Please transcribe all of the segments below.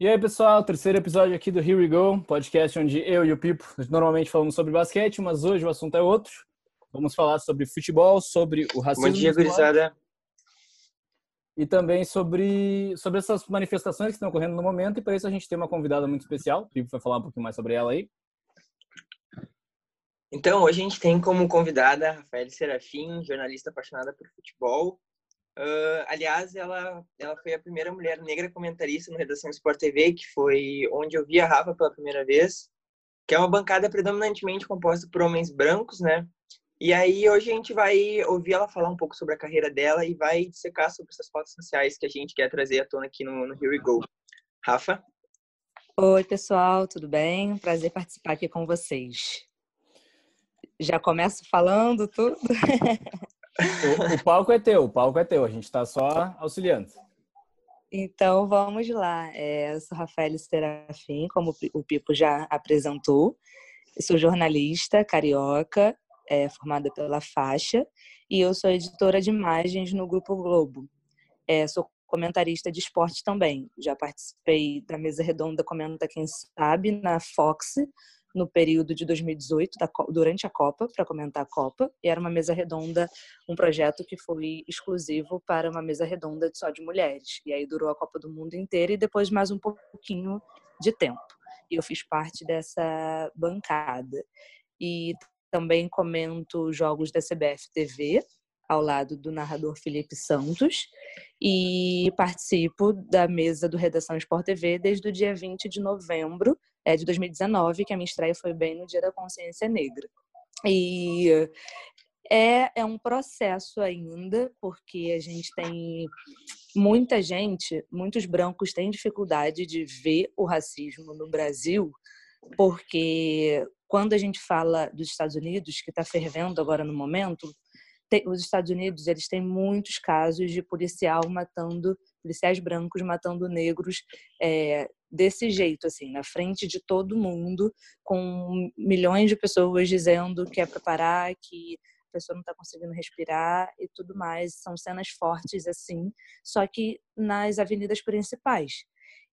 E aí, pessoal, terceiro episódio aqui do Here We Go, podcast onde eu e o Pipo normalmente falamos sobre basquete, mas hoje o assunto é outro. Vamos falar sobre futebol, sobre o racismo. Bom dia, gurizada. E também sobre, sobre essas manifestações que estão ocorrendo no momento. E para isso a gente tem uma convidada muito especial. O Pipo vai falar um pouquinho mais sobre ela aí. Então, hoje a gente tem como convidada a Rafael Serafim, jornalista apaixonada por futebol, Uh, aliás, ela, ela foi a primeira mulher negra comentarista no Redação Sport TV, que foi onde eu vi a Rafa pela primeira vez, que é uma bancada predominantemente composta por homens brancos, né? E aí hoje a gente vai ouvir ela falar um pouco sobre a carreira dela e vai dissecar sobre essas fotos sociais que a gente quer trazer à tona aqui no, no Here We Go. Rafa? Oi, pessoal, tudo bem? Prazer participar aqui com vocês. Já começo falando tudo? O, o, palco é teu, o palco é teu, a gente está só auxiliando. Então vamos lá. É, eu sou Rafael Serafim, como o Pipo já apresentou. Eu sou jornalista carioca, é, formada pela faixa, e eu sou editora de imagens no Grupo Globo. É, sou comentarista de esporte também. Já participei da mesa redonda Comenta Quem Sabe na Fox, no período de 2018, da, durante a Copa, para comentar a Copa. E era uma mesa redonda, um projeto que foi exclusivo para uma mesa redonda só de mulheres. E aí durou a Copa do Mundo inteira e depois mais um pouquinho de tempo. E eu fiz parte dessa bancada. E também comento jogos da CBF TV, ao lado do narrador Felipe Santos e participo da mesa do Redação Sport TV desde o dia 20 de novembro é, de 2019, que a minha estreia foi bem no Dia da Consciência Negra. E é, é um processo ainda, porque a gente tem muita gente, muitos brancos têm dificuldade de ver o racismo no Brasil, porque quando a gente fala dos Estados Unidos, que está fervendo agora no momento, os Estados Unidos eles têm muitos casos de policial matando policiais brancos matando negros é, desse jeito assim na frente de todo mundo com milhões de pessoas dizendo que é para parar que a pessoa não está conseguindo respirar e tudo mais são cenas fortes assim só que nas avenidas principais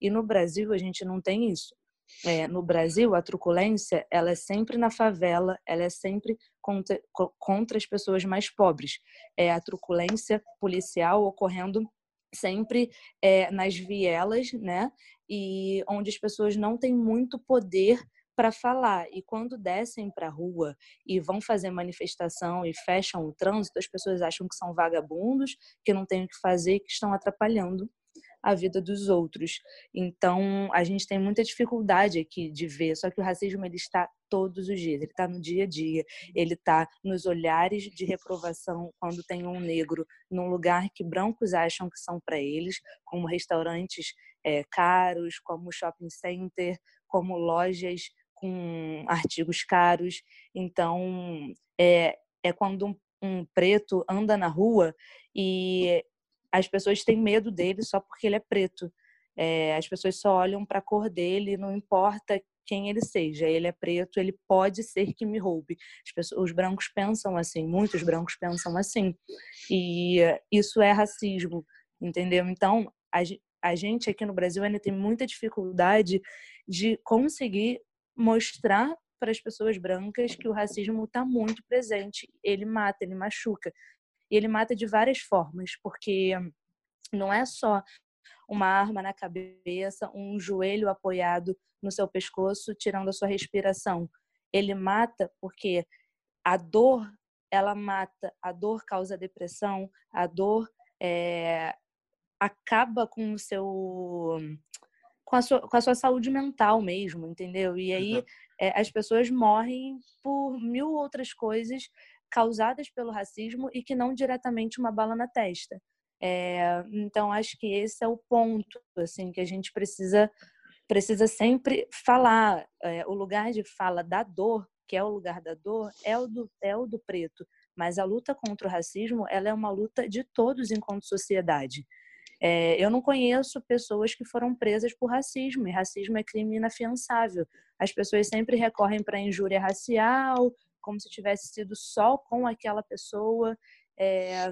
e no Brasil a gente não tem isso é, no Brasil, a truculência ela é sempre na favela, ela é sempre contra, contra as pessoas mais pobres. É a truculência policial ocorrendo sempre é, nas vielas, né? E onde as pessoas não têm muito poder para falar. E quando descem para a rua e vão fazer manifestação e fecham o trânsito, as pessoas acham que são vagabundos, que não têm o que fazer, que estão atrapalhando a vida dos outros. Então, a gente tem muita dificuldade aqui de ver, só que o racismo ele está todos os dias, ele está no dia a dia, ele está nos olhares de reprovação quando tem um negro num lugar que brancos acham que são para eles, como restaurantes é, caros, como shopping center, como lojas com artigos caros. Então, é, é quando um, um preto anda na rua e as pessoas têm medo dele só porque ele é preto. É, as pessoas só olham para a cor dele, não importa quem ele seja. Ele é preto, ele pode ser que me roube. Pessoas, os brancos pensam assim, muitos brancos pensam assim. E isso é racismo, entendeu? Então, a, a gente aqui no Brasil ainda tem muita dificuldade de conseguir mostrar para as pessoas brancas que o racismo está muito presente. Ele mata, ele machuca. E ele mata de várias formas, porque não é só uma arma na cabeça, um joelho apoiado no seu pescoço, tirando a sua respiração. Ele mata porque a dor, ela mata. A dor causa depressão, a dor é, acaba com o seu com a, sua, com a sua saúde mental mesmo, entendeu? E aí é, as pessoas morrem por mil outras coisas causadas pelo racismo e que não diretamente uma bala na testa. É, então acho que esse é o ponto assim que a gente precisa precisa sempre falar é, o lugar de fala da dor que é o lugar da dor é o do é o do preto mas a luta contra o racismo ela é uma luta de todos enquanto sociedade é, eu não conheço pessoas que foram presas por racismo e racismo é crime inafiançável as pessoas sempre recorrem para injúria racial como se tivesse sido só com aquela pessoa. É,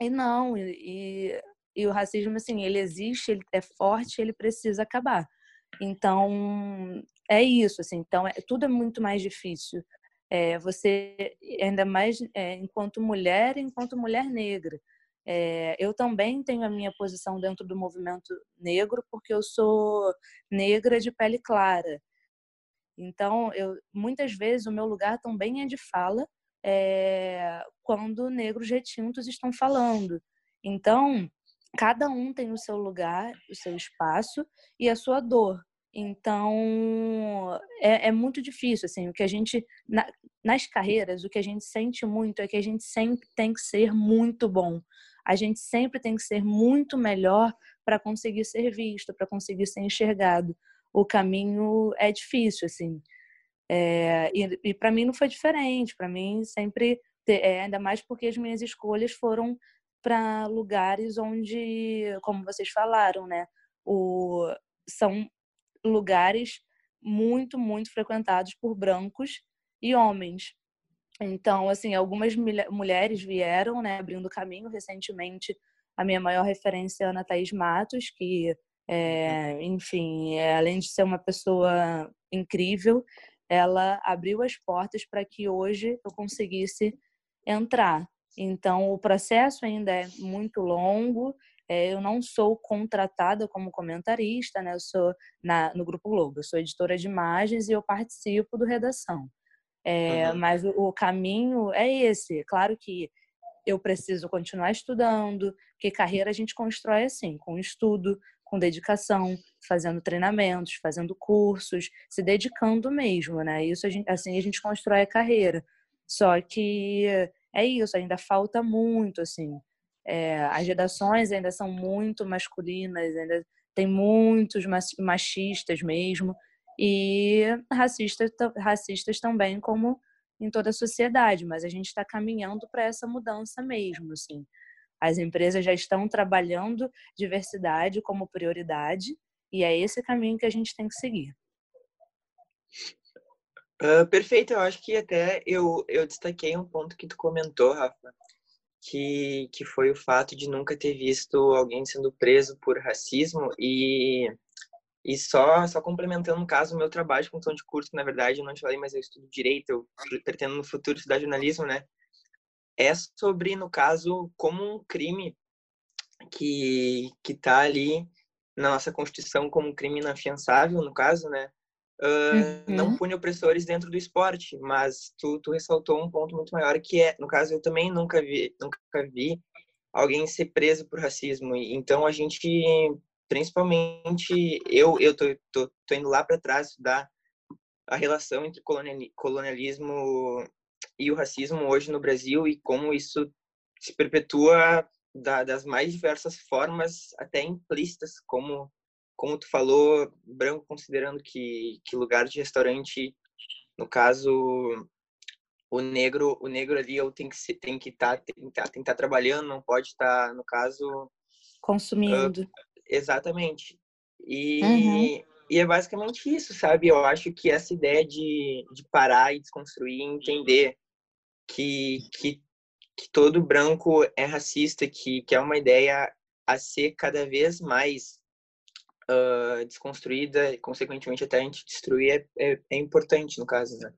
e não, e, e, o racismo, assim, ele existe, ele é forte, ele precisa acabar. Então, é isso, assim. Então, é, tudo é muito mais difícil. É, você, ainda mais é, enquanto mulher, enquanto mulher negra. É, eu também tenho a minha posição dentro do movimento negro, porque eu sou negra de pele clara. Então, eu, muitas vezes, o meu lugar também é de fala é, quando negros retintos estão falando. Então, cada um tem o seu lugar, o seu espaço e a sua dor. Então, é, é muito difícil, assim, o que a gente, na, nas carreiras, o que a gente sente muito é que a gente sempre tem que ser muito bom. A gente sempre tem que ser muito melhor para conseguir ser visto, para conseguir ser enxergado. O caminho é difícil, assim. É, e, e para mim não foi diferente. Para mim sempre, é, ainda mais porque as minhas escolhas foram para lugares onde, como vocês falaram, né, o, são lugares muito, muito frequentados por brancos e homens. Então, assim, algumas mulheres vieram, né, abrindo caminho. Recentemente, a minha maior referência é a Ana Thaís Matos, que, é, enfim, é, além de ser uma pessoa incrível, ela abriu as portas para que hoje eu conseguisse entrar. Então, o processo ainda é muito longo. É, eu não sou contratada como comentarista, né? Eu sou na, no Grupo Globo, eu sou editora de imagens e eu participo do redação. É, uhum. Mas o, caminho é esse. Claro que eu preciso continuar estudando, porque carreira a gente constrói assim, com estudo, com dedicação, fazendo treinamentos, fazendo cursos, se dedicando mesmo, né? Isso a gente, assim a gente constrói a carreira. Só que é isso, ainda falta muito, assim. É, as redações ainda são muito masculinas, ainda tem muitos machistas mesmo e racistas, racistas também, como em toda a sociedade, mas a gente está caminhando para essa mudança mesmo, assim. As empresas já estão trabalhando diversidade como prioridade e é esse caminho que a gente tem que seguir. Uh, perfeito, eu acho que até eu, eu destaquei um ponto que tu comentou, Rafa, que, que foi o fato de nunca ter visto alguém sendo preso por racismo e e só, só complementando, no caso, o meu trabalho com tom de curso, que na verdade eu não te falei, mas eu estudo direito, eu pretendo no futuro estudar jornalismo, né? É sobre, no caso, como um crime que, que tá ali na nossa Constituição como um crime inafiançável, no caso, né? Uh, uhum. Não pune opressores dentro do esporte, mas tu, tu ressaltou um ponto muito maior que é, no caso, eu também nunca vi, nunca vi alguém ser preso por racismo. Então a gente principalmente eu eu tô, tô, tô indo lá para trás estudar a relação entre colonialismo e o racismo hoje no Brasil e como isso se perpetua da, das mais diversas formas, até implícitas, como como tu falou, branco considerando que que lugar de restaurante, no caso o negro o negro ali eu tem que tem que estar tá, tem que estar tá, tá trabalhando, não pode estar tá, no caso consumindo. Uh, Exatamente. E, uhum. e é basicamente isso, sabe? Eu acho que essa ideia de, de parar e desconstruir, entender que, que, que todo branco é racista, que, que é uma ideia a ser cada vez mais uh, desconstruída e, consequentemente, até a gente destruir é, é, é importante, no caso, né?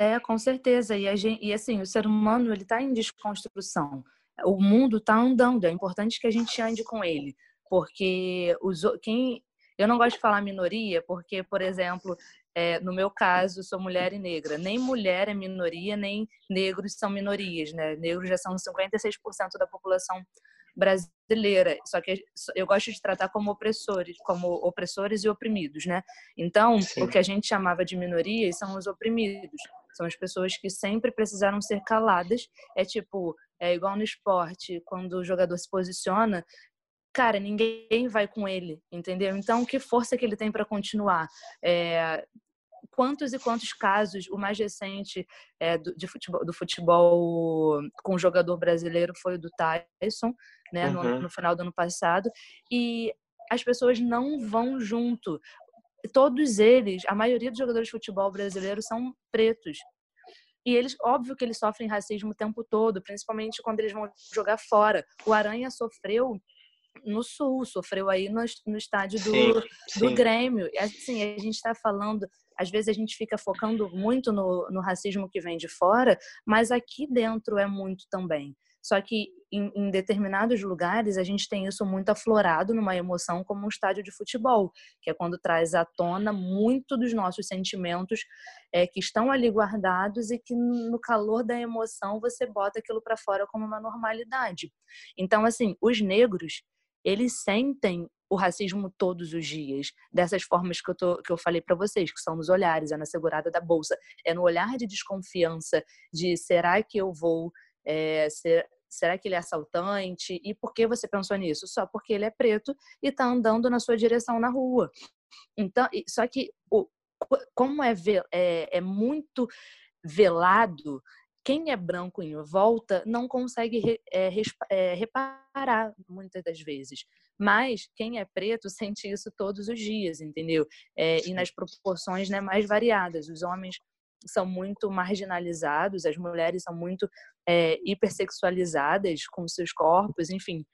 É, com certeza. E, gente, e assim, o ser humano ele está em desconstrução. O mundo está andando. É importante que a gente ande com ele porque os, quem eu não gosto de falar minoria, porque, por exemplo, é, no meu caso, sou mulher e negra. Nem mulher é minoria, nem negros são minorias, né? Negros já são 56% da população brasileira. Só que eu gosto de tratar como opressores, como opressores e oprimidos, né? Então, Sim. o que a gente chamava de minorias são os oprimidos. São as pessoas que sempre precisaram ser caladas. É tipo, é igual no esporte, quando o jogador se posiciona, cara, ninguém vai com ele, entendeu? Então, que força que ele tem para continuar? É, quantos e quantos casos, o mais recente é, do, de futebol, do futebol com o jogador brasileiro foi o do Tyson, né, uhum. no, no final do ano passado, e as pessoas não vão junto. Todos eles, a maioria dos jogadores de futebol brasileiro são pretos. E eles, óbvio que eles sofrem racismo o tempo todo, principalmente quando eles vão jogar fora. O Aranha sofreu no Sul, sofreu aí no, no estádio do, sim, sim. do Grêmio. Assim, a gente está falando, às vezes a gente fica focando muito no, no racismo que vem de fora, mas aqui dentro é muito também. Só que em, em, determinados lugares a gente tem isso muito aflorado numa emoção como um estádio de futebol, que é quando traz à tona muito dos nossos sentimentos é, que estão ali guardados e que no calor da emoção você bota aquilo para fora como uma normalidade. Então, assim, os negros eles sentem o racismo todos os dias, dessas formas que eu, tô, que eu falei para vocês, que são nos olhares, é na segurada da bolsa, é no olhar de desconfiança, de será que eu vou é, ser, será que ele é assaltante? E por que você pensou nisso? Só porque ele é preto e está andando na sua direção na rua. Então, só que o, como é, é, é muito velado, quem é branco em volta não consegue é, é, reparar muitas das vezes. Mas quem é preto sente isso todos os dias, entendeu? É, e nas proporções né, mais variadas. Os homens são muito marginalizados, as mulheres são muito é, hipersexualizadas com seus corpos, enfim.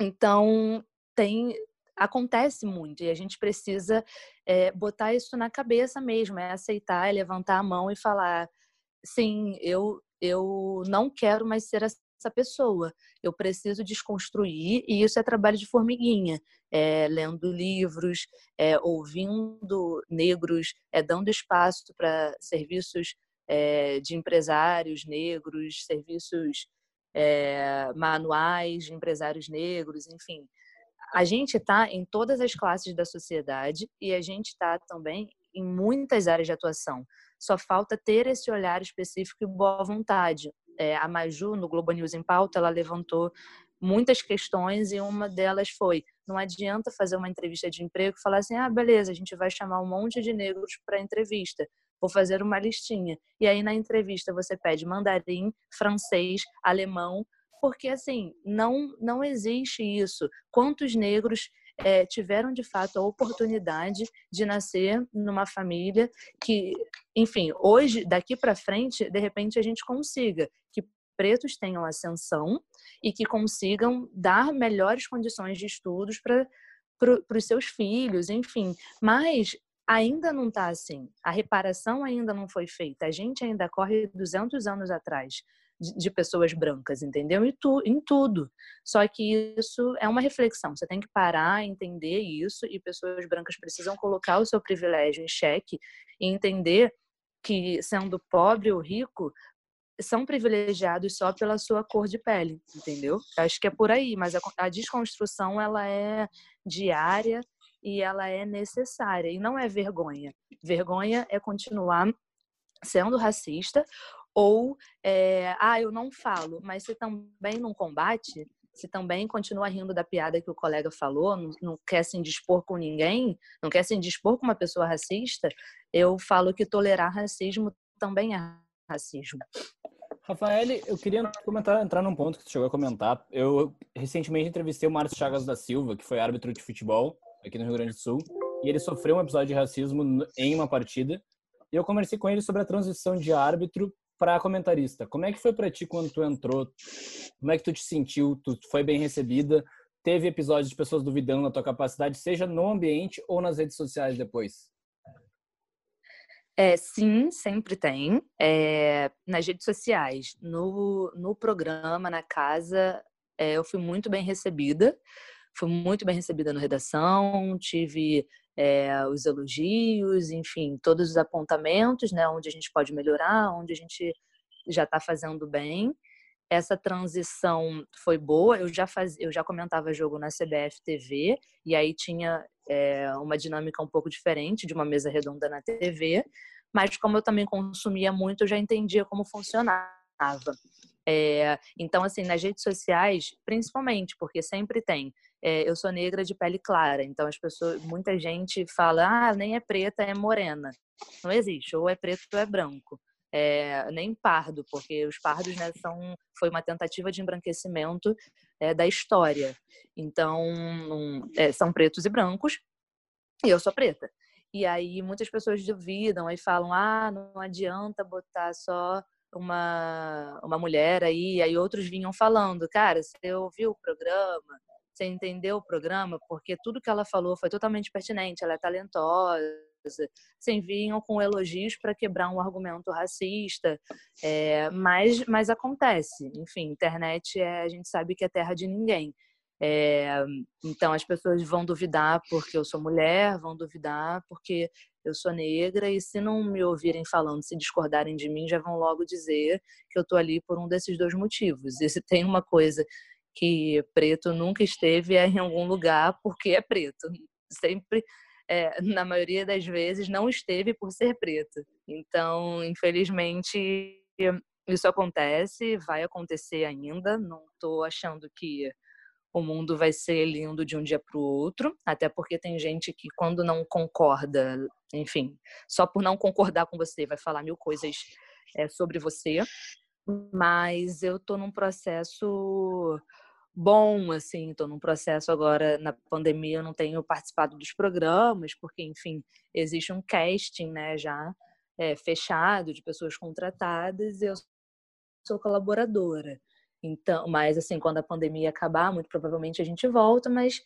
Então, tem acontece muito e a gente precisa é, botar isso na cabeça mesmo, é aceitar, é levantar a mão e falar, sim, eu eu não quero mais ser essa pessoa. Eu preciso desconstruir e isso é trabalho de formiguinha, é, lendo livros, é, ouvindo negros, é, dando espaço para serviços é, de empresários negros, serviços é, manuais de empresários negros, enfim. A gente está em todas as classes da sociedade e a gente está também em muitas áreas de atuação. Só falta ter esse olhar específico e boa vontade é, a Maju, no Globo News em Pauta, ela levantou muitas questões e uma delas foi: não adianta fazer uma entrevista de emprego e falar assim, ah, beleza, a gente vai chamar um monte de negros para entrevista, vou fazer uma listinha. E aí na entrevista você pede mandarim, francês, alemão, porque assim não não existe isso. Quantos negros é, tiveram de fato a oportunidade de nascer numa família que, enfim, hoje, daqui para frente, de repente a gente consiga que pretos tenham ascensão e que consigam dar melhores condições de estudos para para os seus filhos, enfim. Mas ainda não está assim. A reparação ainda não foi feita. A gente ainda corre 200 anos atrás de, pessoas brancas, entendeu? E tu, em tudo. Só que isso é uma reflexão. Você tem que parar, entender isso, e pessoas brancas precisam colocar o seu privilégio em xeque e entender que, sendo pobre ou rico, são privilegiados só pela sua cor de pele, entendeu? Acho que é por aí, mas a, a desconstrução ela é diária e ela é necessária e não é vergonha. Vergonha é continuar sendo racista ou, é, ah, eu não falo, mas se também não combate, se também continua rindo da piada que o colega falou, não, não, quer se indispor com ninguém, não quer se indispor com uma pessoa racista, eu falo que tolerar racismo também é racismo. Rafael, eu queria comentar, entrar num ponto que você chegou a comentar. Eu recentemente entrevistei o Márcio Chagas da Silva, que foi árbitro de futebol aqui no Rio Grande do Sul, e ele sofreu um episódio de racismo em uma partida. E eu conversei com ele sobre a transição de árbitro para comentarista. Como é que foi para ti quando tu entrou? Como é que tu te sentiu? Tu foi bem recebida? Teve episódios de pessoas duvidando da tua capacidade, seja no ambiente ou nas redes sociais depois? É, sim, sempre tem. É, nas redes sociais, no, no programa, na casa, é, eu fui muito bem recebida. Fui muito bem recebida na redação, tive é, os elogios, enfim, todos os apontamentos, né, onde a gente pode melhorar, onde a gente já está fazendo bem. Essa transição foi boa. Eu já faz, eu já comentava jogo na CBF TV e aí tinha é, uma dinâmica um pouco diferente de uma mesa redonda na TV, mas como eu também consumia muito, eu já entendia como funcionava. É, então, assim, nas redes sociais, principalmente, porque sempre tem é, eu sou negra de pele clara, então as pessoas, muita gente fala, ah, nem é preta, é morena. Não existe, ou é preto ou é branco. É, nem pardo, porque os pardos né, são, foi uma tentativa de embranquecimento da história. Então, um, é, são pretos e brancos, e eu sou preta. E aí muitas pessoas duvidam e falam, ah, não adianta botar só uma, uma mulher aí. Aí outros vinham falando, cara, você ouviu o programa? Você entendeu o programa? Porque tudo que ela falou foi totalmente pertinente. Ela é talentosa. Você enviam com elogios para quebrar um argumento racista, é, mas, mas acontece. Enfim, internet é, a gente sabe que é terra de ninguém. É, então as pessoas vão duvidar porque eu sou mulher, vão duvidar porque eu sou negra e se não me ouvirem falando, se discordarem de mim, já vão logo dizer que eu tô ali por um desses dois motivos. E se tem uma coisa que preto nunca esteve é em algum lugar porque é preto. Sempre, é, na maioria das vezes, não esteve por ser preto. Então, infelizmente, isso acontece, vai acontecer ainda. Não estou achando que o mundo vai ser lindo de um dia para o outro, até porque tem gente que, quando não concorda, enfim, só por não concordar com você, vai falar mil coisas é, sobre você. Mas eu estou num processo bom, assim, estou num processo agora na pandemia, eu não tenho participado dos programas, porque, enfim, existe um casting, né, já é, fechado de pessoas contratadas, e eu sou colaboradora. Então, mas assim, quando a pandemia acabar, muito provavelmente a gente volta, mas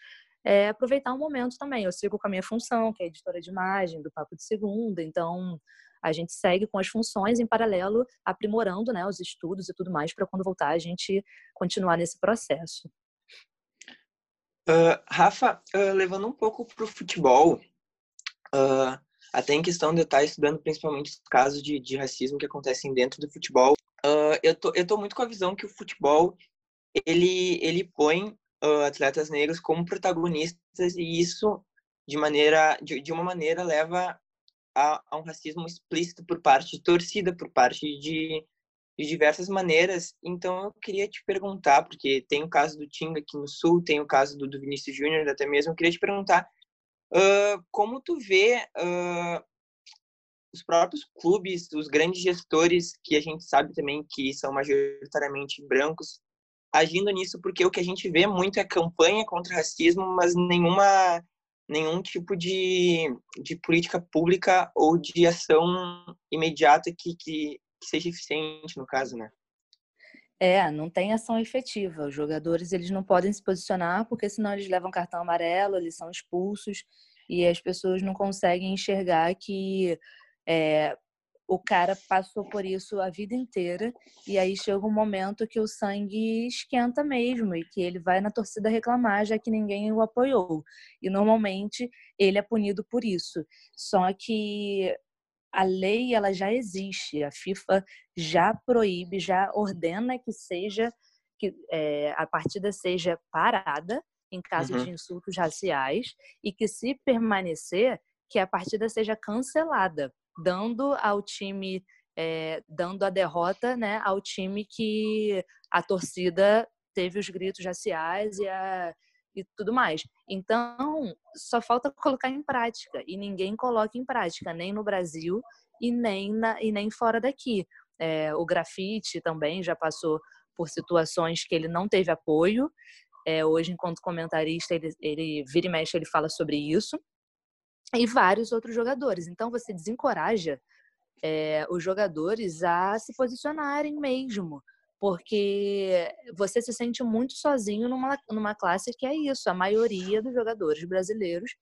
é, aproveitar um momento também. Eu sigo com a minha função, que é editora de imagem do Papo de Segunda, então a gente segue com as funções em paralelo, aprimorando né, os estudos e tudo mais, para quando voltar a gente continuar nesse processo. Uh, Rafa, uh, levando um pouco para o futebol, uh, até em questão de eu estar estudando principalmente os casos de, de racismo que acontecem dentro do futebol, eu, tô, eu tô muito com a visão que o futebol ele, ele põe uh, atletas negros como protagonistas e isso de maneira de, de uma maneira leva a, a, um racismo explícito por parte de torcida, por parte de, de diversas maneiras. Então eu queria te perguntar, porque tem o caso do Tinga aqui no Sul, tem o caso do, do Vinícius Júnior até mesmo, eu queria te perguntar uh, como tu vê os próprios clubes, os grandes gestores, que a gente sabe também que são majoritariamente brancos, agindo nisso, porque o que a gente vê muito é campanha contra racismo, mas nenhuma nenhum tipo de, de política pública ou de ação imediata que, que, que seja eficiente no caso, né? É, não tem ação efetiva. Os jogadores eles não podem se posicionar porque senão eles levam cartão amarelo, eles são expulsos e as pessoas não conseguem enxergar que é, o cara passou por isso a vida inteira e aí chega um momento que o sangue esquenta mesmo e que ele vai na torcida reclamar já que ninguém o apoiou. E normalmente ele é punido por isso. Só que a lei ela já existe, a FIFA já proíbe, já ordena que seja que é, a partida seja parada em caso uhum. de insultos raciais e que se permanecer que a partida seja cancelada dando ao time, é, dando a derrota né, ao time que a torcida teve os gritos raciais e, a, e tudo mais. Então, só falta colocar em prática, e ninguém coloca em prática, nem no Brasil e nem, na, e nem fora daqui. É, o grafite também já passou por situações que ele não teve apoio. É, hoje, enquanto comentarista, ele, ele vira e mexe, ele fala sobre isso e vários outros jogadores. Então você desencoraja é, os jogadores a se posicionarem mesmo, porque você se sente muito sozinho numa, numa classe que é isso. A maioria dos jogadores brasileiros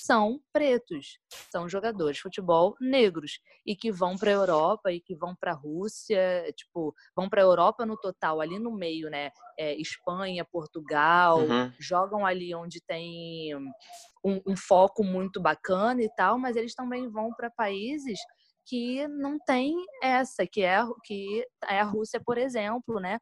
são pretos, são jogadores de futebol negros e que vão para a Europa e que vão para a Rússia, tipo, vão para a Europa no total, ali no meio, né? É, Espanha, Portugal, uhum. jogam ali onde tem um, um, foco muito bacana e tal, mas eles também vão para países que não tem essa, que é, que é a Rússia, por exemplo, né?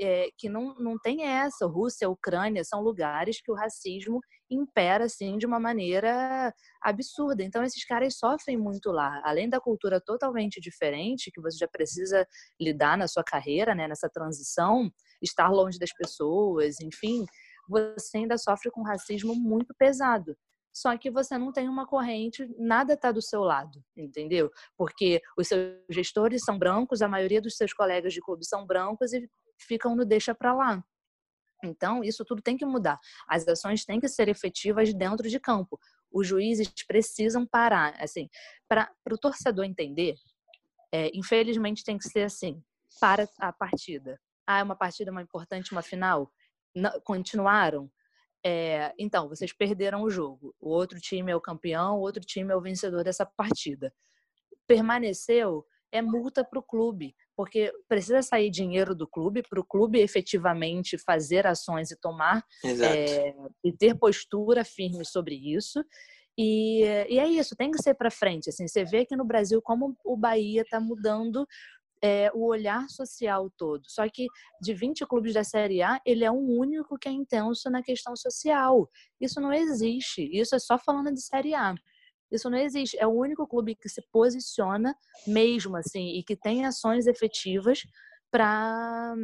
É, que não, não tem essa. Rússia, Ucrânia são lugares que o racismo impera assim de uma maneira absurda. Então esses caras sofrem muito lá, além da cultura totalmente diferente que você já precisa lidar na sua carreira, né, nessa transição, estar longe das pessoas, enfim, você ainda sofre com racismo muito pesado. Só que você não tem uma corrente, nada está do seu lado, entendeu? Porque os seus gestores são brancos, a maioria dos seus colegas de clube são brancos e ficam no deixa para lá. Então, isso tudo tem que mudar. As ações têm que ser efetivas dentro de campo. Os juízes precisam parar. Assim, para o torcedor entender, é, infelizmente tem que ser assim: para a partida. Ah, é uma partida uma importante, uma final. Não, continuaram. é, então, vocês perderam o jogo. O outro time é o campeão, o outro time é o vencedor dessa partida. Permaneceu, é multa para o clube, porque precisa sair dinheiro do clube para o clube efetivamente fazer ações e tomar é, e ter postura firme sobre isso. E, e é isso, tem que ser para frente. Assim, você vê que no Brasil como o Bahia está mudando é, o olhar social todo. Só que de 20 clubes da Série A, ele é o único que é intenso na questão social. Isso não existe. Isso é só falando de Série A. Isso não existe. É o único clube que se posiciona mesmo assim e que tem ações efetivas para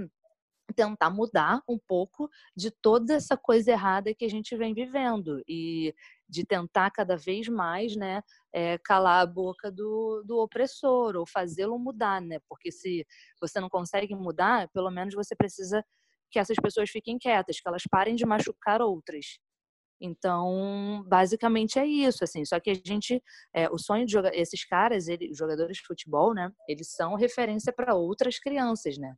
tentar mudar um pouco de toda essa coisa errada que a gente vem vivendo e de tentar cada vez mais, né, é, calar a boca do, do opressor ou fazê-lo mudar, né? Porque se você não consegue mudar, pelo menos você precisa que essas pessoas fiquem quietas, que elas parem de machucar outras. Então, basicamente é isso, assim. Só que a gente, é, o sonho de jogar, esses caras, ele, jogadores de futebol, né? Eles são referência para outras crianças, né?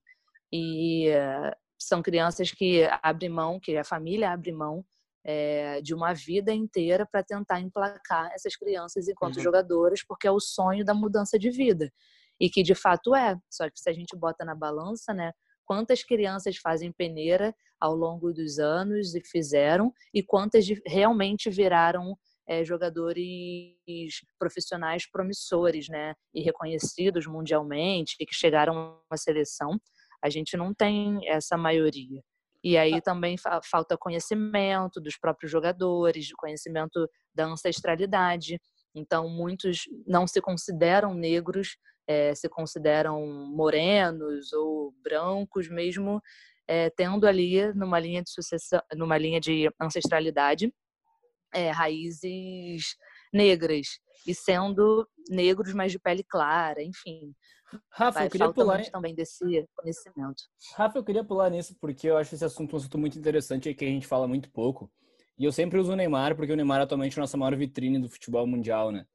E uh, são crianças que abrem mão, que a família abre mão é, de uma vida inteira para tentar emplacar essas crianças enquanto uhum. jogadoras, porque é o sonho da mudança de vida. E que de fato é. Só que se a gente bota na balança, né? Quantas crianças fazem peneira ao longo dos anos e fizeram, e quantas realmente viraram é, jogadores profissionais promissores, né? E reconhecidos mundialmente, e que chegaram à seleção a gente não tem essa maioria. E aí também falta conhecimento dos próprios jogadores, conhecimento da ancestralidade. Então, muitos não se consideram negros, é, se consideram morenos ou brancos, mesmo é, tendo ali numa linha de sucessão, numa linha de ancestralidade, é, raízes negras e sendo negros, mas de pele clara, enfim. Rafa, Vai, eu queria pular também desse conhecimento. Rafa, eu queria pular nisso porque eu acho esse assunto um assunto muito interessante e que a gente fala muito pouco. E eu sempre uso o Neymar porque o Neymar é atualmente a nossa maior vitrine do futebol mundial, né?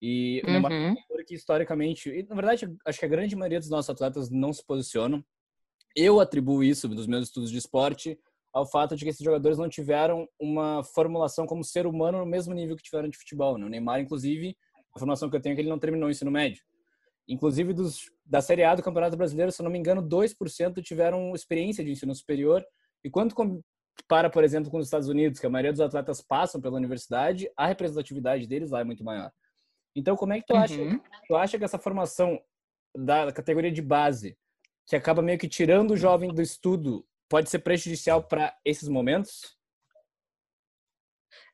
E uhum. é que historicamente, e na verdade, acho que a grande maioria dos nossos atletas não se posicionam. Eu atribuo isso dos meus estudos de esporte ao fato de que esses jogadores não tiveram uma formulação como ser humano no mesmo nível que tiveram de futebol. Né? O Neymar, inclusive, a formação que eu tenho é que ele não terminou o ensino médio. Inclusive, dos, da Série A do Campeonato Brasileiro, se eu não me engano, 2% tiveram experiência de ensino superior. E quando para, por exemplo, com os Estados Unidos, que a maioria dos atletas passam pela universidade, a representatividade deles lá é muito maior. Então, como é que tu uhum. acha, tu acha que essa formação da categoria de base, que acaba meio que tirando o jovem do estudo, pode ser prejudicial para esses momentos?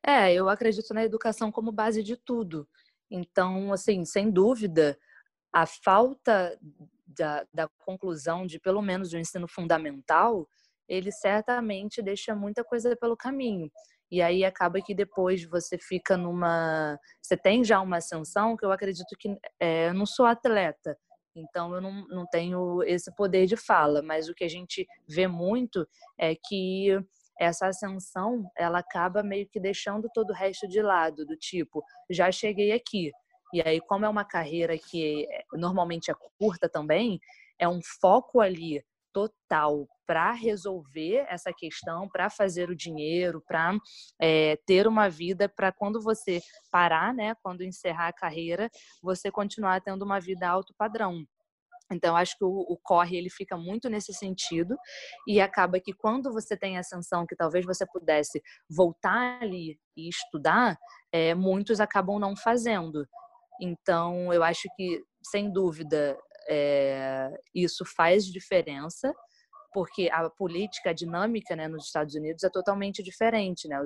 É, eu acredito na educação como base de tudo. Então, assim, sem dúvida, a falta da, da conclusão de pelo menos o ensino fundamental, ele certamente deixa muita coisa pelo caminho. E aí acaba que depois você fica numa. Você tem já uma ascensão que eu acredito que. É, eu não sou atleta, então eu não, não tenho esse poder de fala, mas o que a gente vê muito é que essa ascensão ela acaba meio que deixando todo o resto de lado, do tipo, já cheguei aqui, e aí, como é uma carreira que eh, normalmente é curta também, é um foco ali total para resolver essa questão, para fazer o dinheiro, para é, ter uma vida, para quando você parar, né, quando encerrar a carreira, você continuar tendo uma vida alto padrão. Então, acho que o, o, corre ele fica muito nesse sentido e acaba que quando você tem ascensão que talvez você pudesse voltar ali e estudar, é, muitos acabam não fazendo. Então, eu acho que, sem dúvida, é, isso faz diferença, porque a política, a dinâmica né, nos Estados Unidos é totalmente diferente. Né?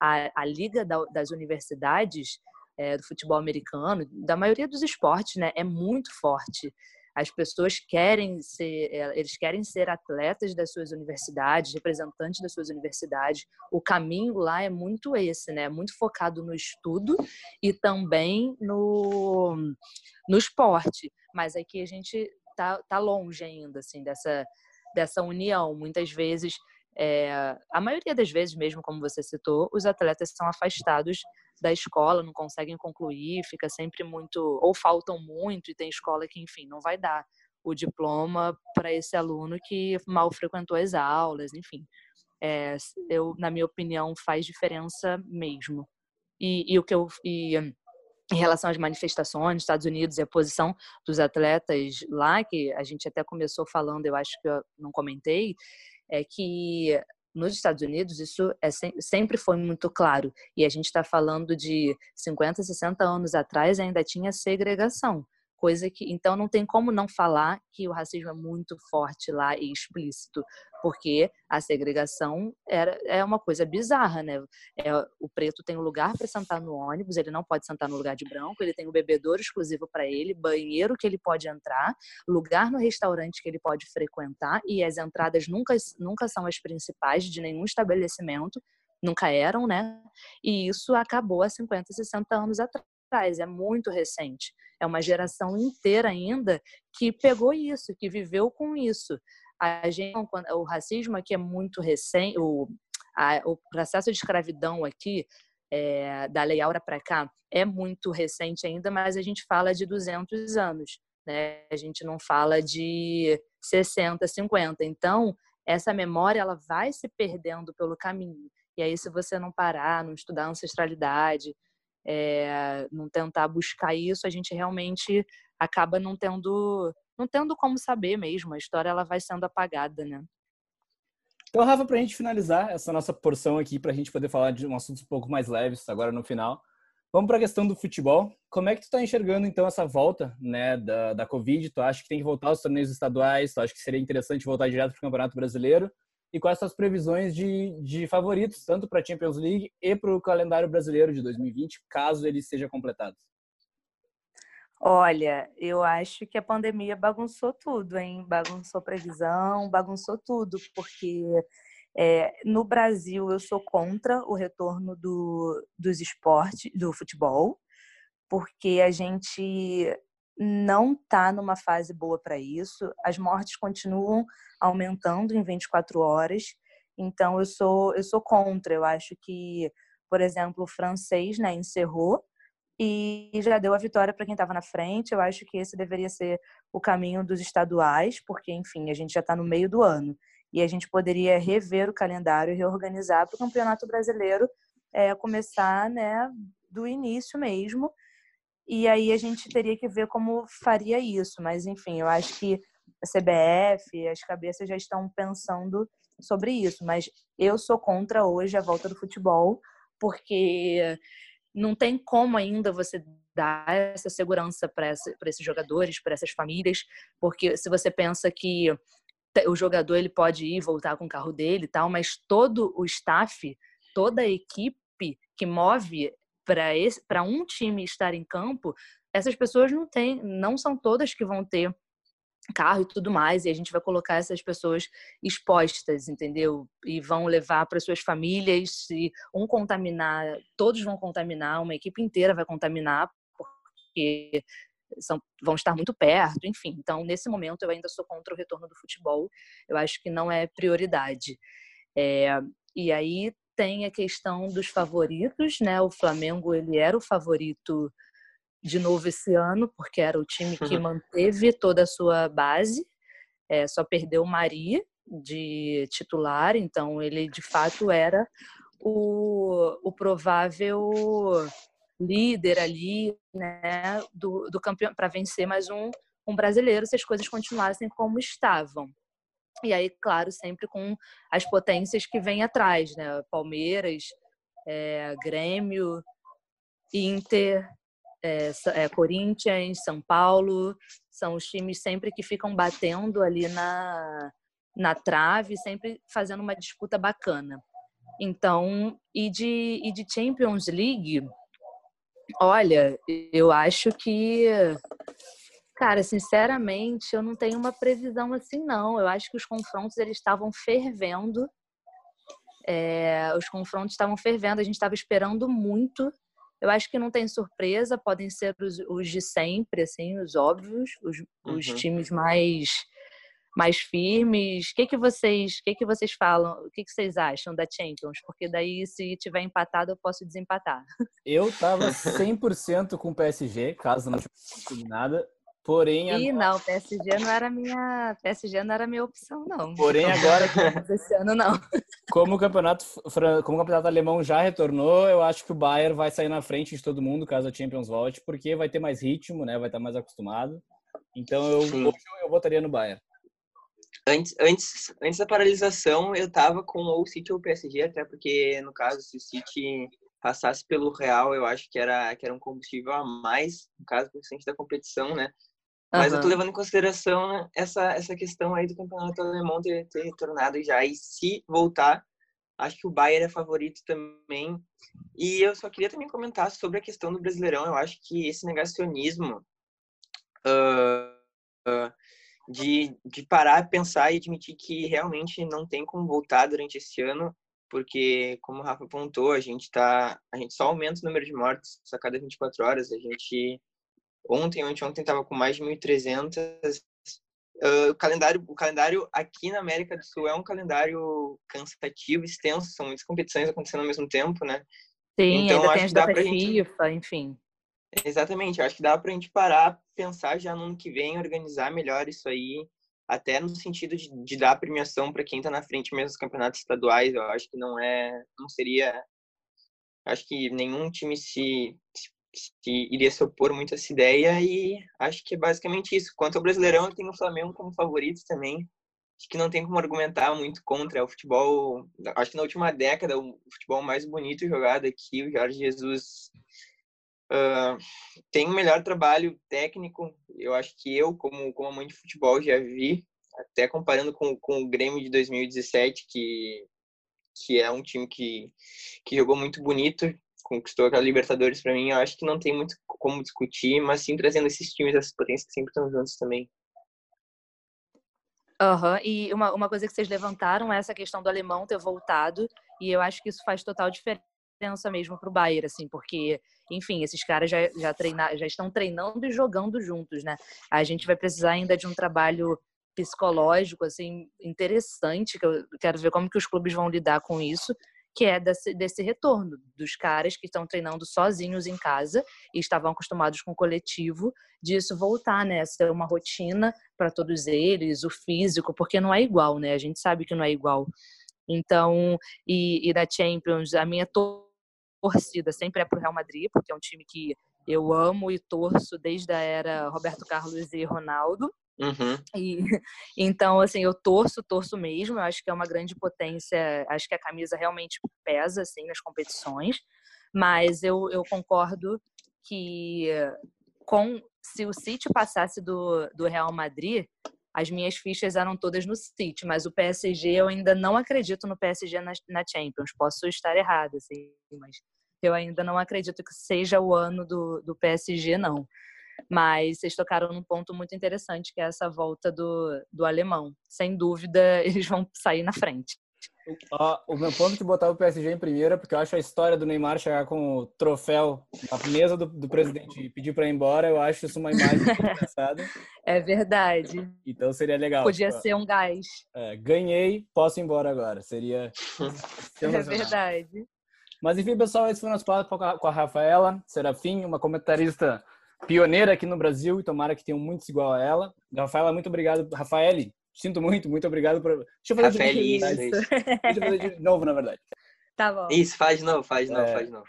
A, a liga da, das universidades é, do futebol americano, da maioria dos esportes, né, é muito forte. As pessoas querem ser, eh, eles querem ser atletas das suas universidades, representantes das suas universidades. O caminho lá é muito esse, né? Muito focado no estudo e também no, no esporte. Mas aqui a gente tá, tá longe ainda, assim, dessa, dessa união. Muitas vezes é, a maioria das vezes, mesmo como você citou, os atletas são afastados da escola, não conseguem concluir, fica sempre muito, ou faltam muito, e tem escola que, enfim, não vai dar o diploma para esse aluno que mal frequentou as aulas, enfim. é, eu, na minha opinião, faz diferença mesmo. E, e o que eu e, em relação às manifestações nos Estados Unidos e a posição dos atletas lá, que a gente até começou falando, eu acho que eu não comentei, é que nos Estados Unidos isso é, sempre foi muito claro. E a gente está falando de 50, 60 anos atrás ainda tinha segregação coisa que então não tem como não falar que o racismo é muito forte lá e explícito, porque a segregação era é uma coisa bizarra, né? É, o preto tem um lugar para sentar no ônibus, ele não pode sentar no lugar de branco, ele tem um bebedouro exclusivo para ele, banheiro que ele pode entrar, lugar no restaurante que ele pode frequentar e as entradas nunca nunca são as principais de nenhum estabelecimento, nunca eram, né? E isso acabou há 50, 60 anos atrás é muito recente. É uma geração inteira ainda que pegou isso, que viveu com isso. A gente, o racismo aqui é muito recente, o, a, o processo de escravidão aqui, é, da Lei Aura para cá, é muito recente ainda, mas a gente fala de 200 anos. Né? A gente não fala de 60, 50. Então, essa memória ela vai se perdendo pelo caminho. E aí, se você não parar, não estudar ancestralidade, é, não tentar buscar isso, a gente realmente acaba não tendo, não tendo como saber mesmo. A história ela vai sendo apagada, né? Então, Rafa, para a gente finalizar essa nossa porção aqui, para a gente poder falar de um assunto um pouco mais leves agora no final, vamos para a questão do futebol. Como é que tu está enxergando, então, essa volta né, da, da Covid? Tu acha que tem que voltar aos torneios estaduais? Tu acha que seria interessante voltar direto para o Campeonato Brasileiro? E quais são as previsões de, de favoritos, tanto para a Champions League e para o calendário brasileiro de 2020, caso ele seja completado? Olha, eu acho que a pandemia bagunçou tudo, hein? Bagunçou previsão, bagunçou tudo, porque é, no Brasil eu sou contra o retorno do, dos esportes, do futebol, porque a gente não está numa fase boa para isso. As mortes continuam aumentando em 24 horas. Então eu sou eu sou contra. Eu acho que, por exemplo, o francês, né, encerrou e já deu a vitória para quem estava na frente. Eu acho que esse deveria ser o caminho dos estaduais, porque enfim, a gente já está no meio do ano e a gente poderia rever o calendário e reorganizar para o Campeonato Brasileiro é, começar, né, do início mesmo e aí a gente teria que ver como faria isso. Mas, enfim, eu acho que a CBF, as cabeças já estão pensando sobre isso. Mas eu sou contra hoje a volta do futebol, porque não tem como ainda você dar essa segurança para esses jogadores, para essas famílias, porque se você pensa que o jogador ele pode ir voltar com o carro dele e tal, mas todo o staff, toda a equipe que move para um time estar em campo, essas pessoas não têm, não são todas que vão ter carro e tudo mais, e a gente vai colocar essas pessoas expostas, entendeu? E vão levar para suas famílias, se um contaminar, todos vão contaminar, uma equipe inteira vai contaminar, porque são, vão estar muito perto, enfim. Então, nesse momento, eu ainda sou contra o retorno do futebol, eu acho que não é prioridade. É, e aí tem a questão dos favoritos, né? O Flamengo ele era o favorito de novo esse ano, porque era o time que uhum. manteve toda a sua base, é, só perdeu o Maria de titular, então ele de fato era o, o provável líder ali, né, do, do campeão para vencer mais um, um brasileiro se as coisas continuassem como estavam. E aí, claro, sempre com as potências que vêm atrás, né? Palmeiras, é, Grêmio, Inter, é, é, Corinthians, São Paulo, são os times sempre que ficam batendo ali na, na trave, sempre fazendo uma disputa bacana. Então, e de, e de Champions League, olha, eu acho que Cara, sinceramente, eu não tenho uma previsão assim, não. Eu acho que os confrontos eles estavam fervendo. É, os confrontos estavam fervendo, a gente estava esperando muito. Eu acho que não tem surpresa, podem ser os, os de sempre, assim, os óbvios, os, uhum. os times mais mais firmes. O que que vocês, que que vocês falam? O que que vocês acham da Champions? Porque daí se tiver empatado eu posso desempatar. Eu tava 100% com o PSG, caso não tivesse nada Porém, agora... não, PSG não era minha, PSG não era minha opção, não. Porém, agora esse ano não. Como o campeonato, como o campeonato alemão já retornou, eu acho que o Bayern vai sair na frente de todo mundo caso a Champions volte, porque vai ter mais ritmo, né? Vai estar mais acostumado. Então eu, hoje eu votaria no Bayern. Antes, antes, antes da paralisação, eu tava com ou o City ou o PSG, até porque, no caso, se o City passasse pelo Real, eu acho que era, que era um combustível a mais, no caso, por da competição, né? Mas uhum. eu tô levando em consideração né, essa, essa questão aí do campeonato alemão ter, ter retornado já. E se voltar, acho que o Bayern é favorito também. E eu só queria também comentar sobre a questão do Brasileirão. Eu acho que esse negacionismo uh, uh, de, de parar, pensar e admitir que realmente não tem como voltar durante esse ano, porque, como o Rafa apontou, a gente, tá, a gente só aumenta o número de mortes a cada 24 horas. A gente Ontem, ontem, ontem estava com mais de 1.300. Uh, o calendário, o calendário aqui na América do Sul é um calendário cansativo, extenso, são muitas competições acontecendo ao mesmo tempo, né? Sim, então, ainda acho tem as datas gente... FIFA, enfim. Exatamente, acho que dá para a gente parar, pensar já no ano que vem, organizar melhor isso aí, até no sentido de, de dar premiação para quem está na frente mesmo dos campeonatos estaduais. Eu acho que não é, não seria, acho que nenhum time se, se iria se opor muito a essa ideia e acho que é basicamente isso. Quanto ao Brasileirão, eu tenho o Flamengo como favorito também. Acho que não tem como argumentar muito contra. É o futebol, acho que na última década, o futebol mais bonito jogado aqui, o Jorge Jesus uh, tem o um melhor trabalho técnico. Eu acho que eu, como, como amante de futebol, já vi, até comparando com, com o Grêmio de 2017, que, que é um time que, que jogou muito bonito, conquistou aquela Libertadores para mim, eu acho que não tem muito como discutir, mas sim trazendo esses times, essas potências que sempre estão juntos também. Uhum. E uma, uma coisa que vocês levantaram é essa questão do alemão ter voltado, e eu acho que isso faz total diferença mesmo para o Bayern, assim, porque, enfim, esses caras já, já, treinar, já estão treinando e jogando juntos, né? A gente vai precisar ainda de um trabalho psicológico, assim, interessante, que eu quero ver como que os clubes vão lidar com isso, que é desse, desse retorno dos caras que estão treinando sozinhos em casa e estavam acostumados com o coletivo, disso voltar, né? Ser uma rotina para todos eles, o físico, porque não é igual, né? A gente sabe que não é igual. Então, e, e da Champions, a minha torcida sempre é pro Real Madrid, porque é um time que eu amo e torço desde a era Roberto Carlos e Ronaldo. Uhum. E, então, assim, eu torço, torço mesmo. Eu acho que é uma grande potência. Acho que a camisa realmente pesa, assim, nas competições. Mas eu, eu concordo que com se o City passasse do, do Real Madrid, as minhas fichas eram todas no City, mas o PSG eu ainda não acredito no PSG na, na Champions. Posso estar errada, assim, mas eu ainda não acredito que seja o ano do, do PSG, não. Mas vocês tocaram num ponto muito interessante, que é essa volta do, do alemão. Sem dúvida, eles vão sair na frente. o meu ponto de botar o PSG em primeiro é porque eu acho a história do Neymar chegar com o troféu na mesa do, do presidente e pedir para ir embora, eu acho isso uma imagem engraçada. É verdade. Então seria legal. Podia ser um gás. É, ganhei, posso ir embora agora. Seria. é verdade. Mas enfim, pessoal, esse foi o nosso papo com a Rafaela Serafim, uma comentarista pioneira aqui no Brasil e tomara que tenham muitos igual a ela. Rafaela, muito obrigado. Rafaele, sinto muito, muito obrigado por. Deixa eu fazer Rafael, de novo. Isso, isso. Deixa eu fazer de novo, na verdade. Tá bom. Isso, faz de novo, faz de novo, é... faz de novo.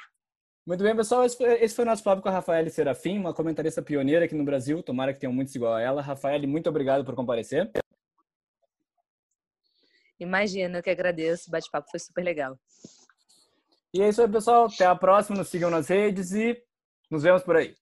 Muito bem, pessoal. Esse foi, esse foi o nosso papo com a Rafaele Serafim, uma comentarista pioneira aqui no Brasil. Tomara que tenham muitos igual a ela. Rafaele, muito obrigado por comparecer. Imagina, eu que agradeço. O bate-papo foi super legal. E é isso aí, pessoal. Até a próxima. Nos sigam nas redes e nos vemos por aí.